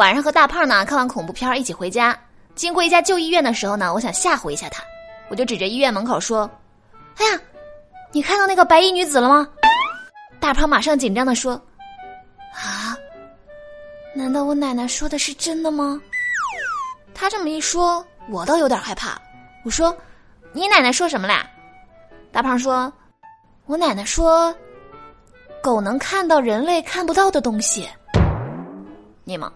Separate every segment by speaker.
Speaker 1: 晚上和大胖呢看完恐怖片一起回家，经过一家旧医院的时候呢，我想吓唬一下他，我就指着医院门口说：“哎呀，你看到那个白衣女子了吗？”大胖马上紧张的说：“啊，难道我奶奶说的是真的吗？”他这么一说，我倒有点害怕。我说：“你奶奶说什么啦？”大胖说：“我奶奶说，狗能看到人类看不到的东西。”你吗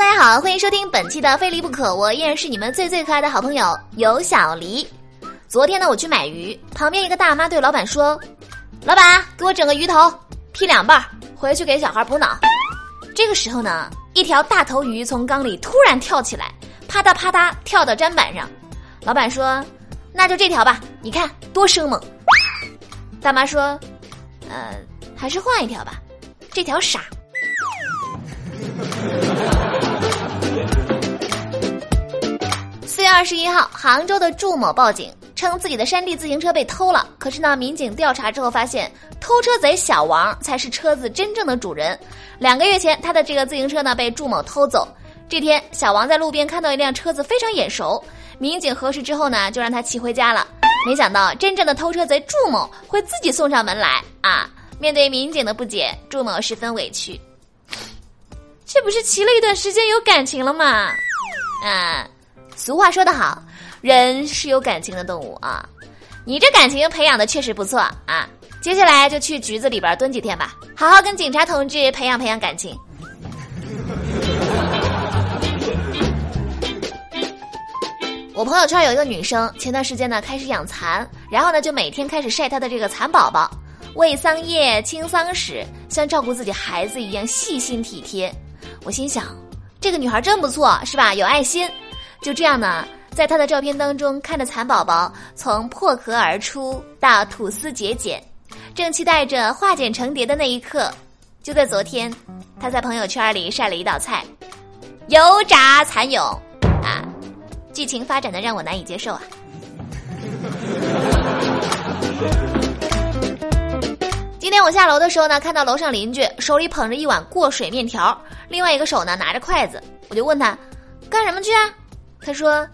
Speaker 1: 大家好，欢迎收听本期的《非离不可》，我依然是你们最最可爱的好朋友有小黎。昨天呢，我去买鱼，旁边一个大妈对老板说：“老板，给我整个鱼头，劈两半，回去给小孩补脑。”这个时候呢，一条大头鱼从缸里突然跳起来，啪嗒啪嗒跳到砧板上。老板说：“那就这条吧，你看多生猛。”大妈说：“呃，还是换一条吧，这条傻。”十一号，杭州的祝某报警称自己的山地自行车被偷了。可是呢，民警调查之后发现，偷车贼小王才是车子真正的主人。两个月前，他的这个自行车呢被祝某偷走。这天，小王在路边看到一辆车子非常眼熟，民警核实之后呢，就让他骑回家了。没想到，真正的偷车贼祝某会自己送上门来啊！面对民警的不解，祝某十分委屈。这不是骑了一段时间有感情了吗？啊，俗话说得好，人是有感情的动物啊！你这感情培养的确实不错啊！接下来就去局子里边蹲几天吧，好好跟警察同志培养培养感情。我朋友圈有一个女生，前段时间呢开始养蚕，然后呢就每天开始晒她的这个蚕宝宝，喂桑叶、清桑屎，像照顾自己孩子一样细心体贴。我心想，这个女孩真不错，是吧？有爱心。就这样呢，在他的照片当中，看着蚕宝宝从破壳而出到吐丝结茧，正期待着化茧成蝶的那一刻。就在昨天，他在朋友圈里晒了一道菜——油炸蚕蛹。啊！剧情发展的让我难以接受啊！今天我下楼的时候呢，看到楼上邻居手里捧着一碗过水面条，另外一个手呢拿着筷子，我就问他干什么去啊？他说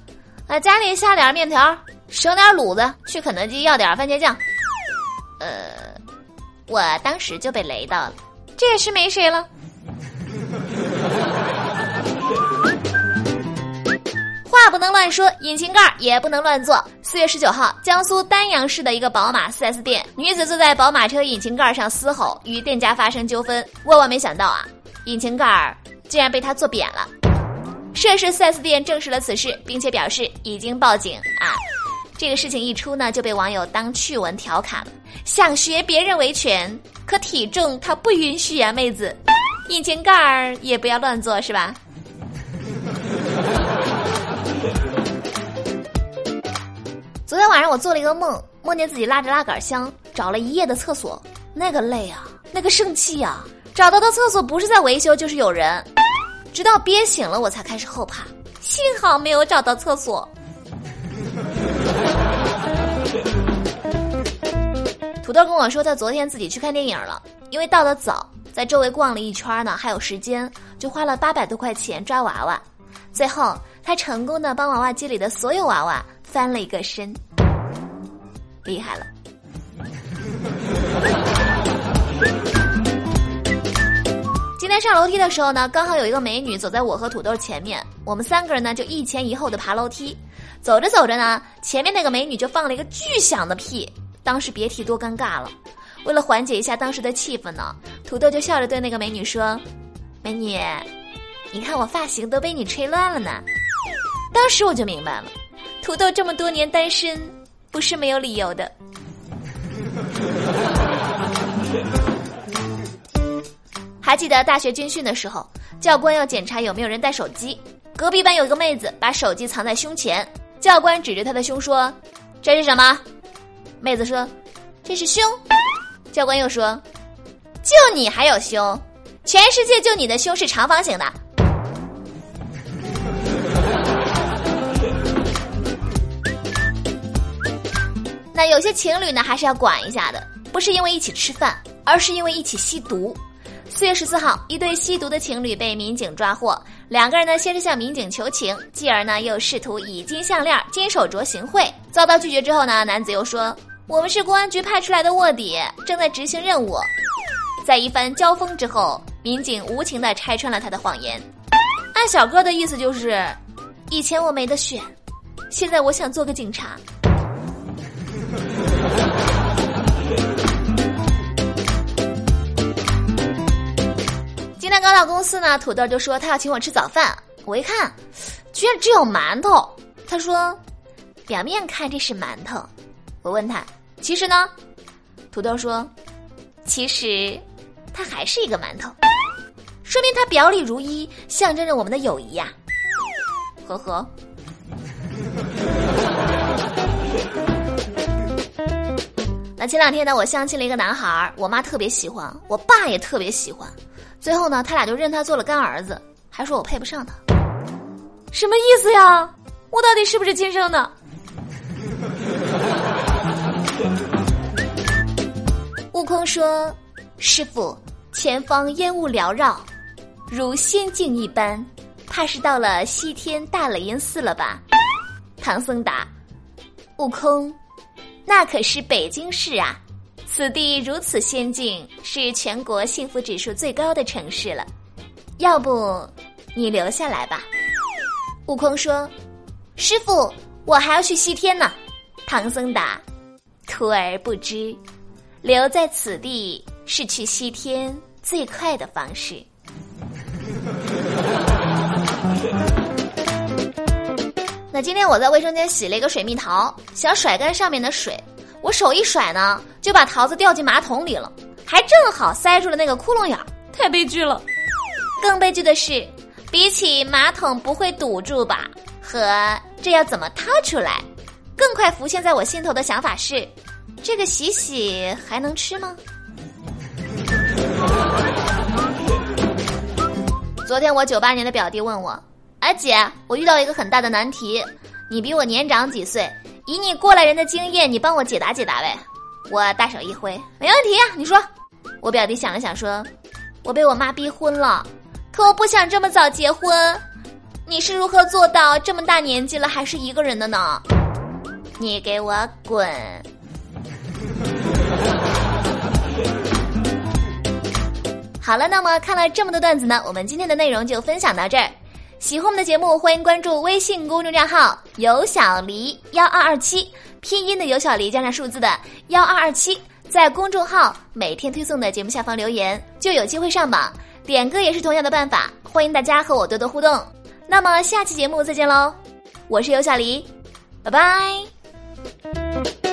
Speaker 1: 啊家里下点面条，省点卤子，去肯德基要点番茄酱。呃，我当时就被雷到了，这也是没谁了。话不能乱说，引擎盖也不能乱坐。四月十九号，江苏丹阳市的一个宝马 4S 店，女子坐在宝马车引擎盖上嘶吼，与店家发生纠纷。万万没想到啊，引擎盖竟然被她坐扁了。涉事 4S 店证实了此事，并且表示已经报警啊。这个事情一出呢，就被网友当趣闻调侃了。想学别人维权，可体重他不允许呀，妹子，引擎盖儿也不要乱做是吧？昨天晚上我做了一个梦，梦见自己拉着拉杆箱找了一夜的厕所，那个累啊，那个生气啊！找到的厕所不是在维修就是有人，直到憋醒了我才开始后怕，幸好没有找到厕所。土豆跟我说他昨天自己去看电影了，因为到的早，在周围逛了一圈呢，还有时间，就花了八百多块钱抓娃娃，最后他成功的帮娃娃机里的所有娃娃翻了一个身，厉害了。天上楼梯的时候呢，刚好有一个美女走在我和土豆前面，我们三个人呢就一前一后的爬楼梯，走着走着呢，前面那个美女就放了一个巨响的屁。当时别提多尴尬了，为了缓解一下当时的气氛呢，土豆就笑着对那个美女说：“美女，你看我发型都被你吹乱了呢。”当时我就明白了，土豆这么多年单身不是没有理由的。还记得大学军训的时候，教官要检查有没有人带手机，隔壁班有一个妹子把手机藏在胸前，教官指着她的胸说：“这是什么？”妹子说：“这是胸。”教官又说：“就你还有胸？全世界就你的胸是长方形的。”那有些情侣呢，还是要管一下的，不是因为一起吃饭，而是因为一起吸毒。四月十四号，一对吸毒的情侣被民警抓获。两个人呢，先是向民警求情，继而呢，又试图以金项链、金手镯行贿。遭到拒绝之后呢，男子又说：“我们是公安局派出来的卧底，正在执行任务。”在一番交锋之后，民警无情地拆穿了他的谎言。按小哥的意思就是：以前我没得选，现在我想做个警察。天刚到公司呢，土豆就说他要请我吃早饭。我一看，居然只有馒头。他说，表面看这是馒头。我问他，其实呢？土豆说，其实，它还是一个馒头。说明它表里如一，象征着我们的友谊呀。呵呵。那前两天呢，我相亲了一个男孩，我妈特别喜欢，我爸也特别喜欢。最后呢，他俩就认他做了干儿子，还说我配不上他，什么意思呀？我到底是不是亲生的？悟空说：“师傅，前方烟雾缭绕，如仙境一般，怕是到了西天大雷音寺了吧？”唐僧答：“悟空，那可是北京市啊。”此地如此仙境，是全国幸福指数最高的城市了。要不，你留下来吧。悟空说：“师傅，我还要去西天呢。”唐僧答：“徒儿不知，留在此地是去西天最快的方式。”那今天我在卫生间洗了一个水蜜桃，想甩干上面的水。我手一甩呢，就把桃子掉进马桶里了，还正好塞住了那个窟窿眼儿，太悲剧了。更悲剧的是，比起马桶不会堵住吧，和这要怎么掏出来，更快浮现在我心头的想法是：这个洗洗还能吃吗？昨天我九八年的表弟问我：“哎姐，我遇到一个很大的难题，你比我年长几岁？”以你过来人的经验，你帮我解答解答呗。我大手一挥，没问题呀。你说，我表弟想了想说：“我被我妈逼婚了，可我不想这么早结婚。你是如何做到这么大年纪了还是一个人的呢？”你给我滚！好了，那么看了这么多段子呢，我们今天的内容就分享到这儿。喜欢我们的节目，欢迎关注微信公众账号“有小黎幺二二七”，拼音的有小黎加上数字的幺二二七，在公众号每天推送的节目下方留言，就有机会上榜。点歌也是同样的办法，欢迎大家和我多多互动。那么下期节目再见喽，我是有小黎，拜拜。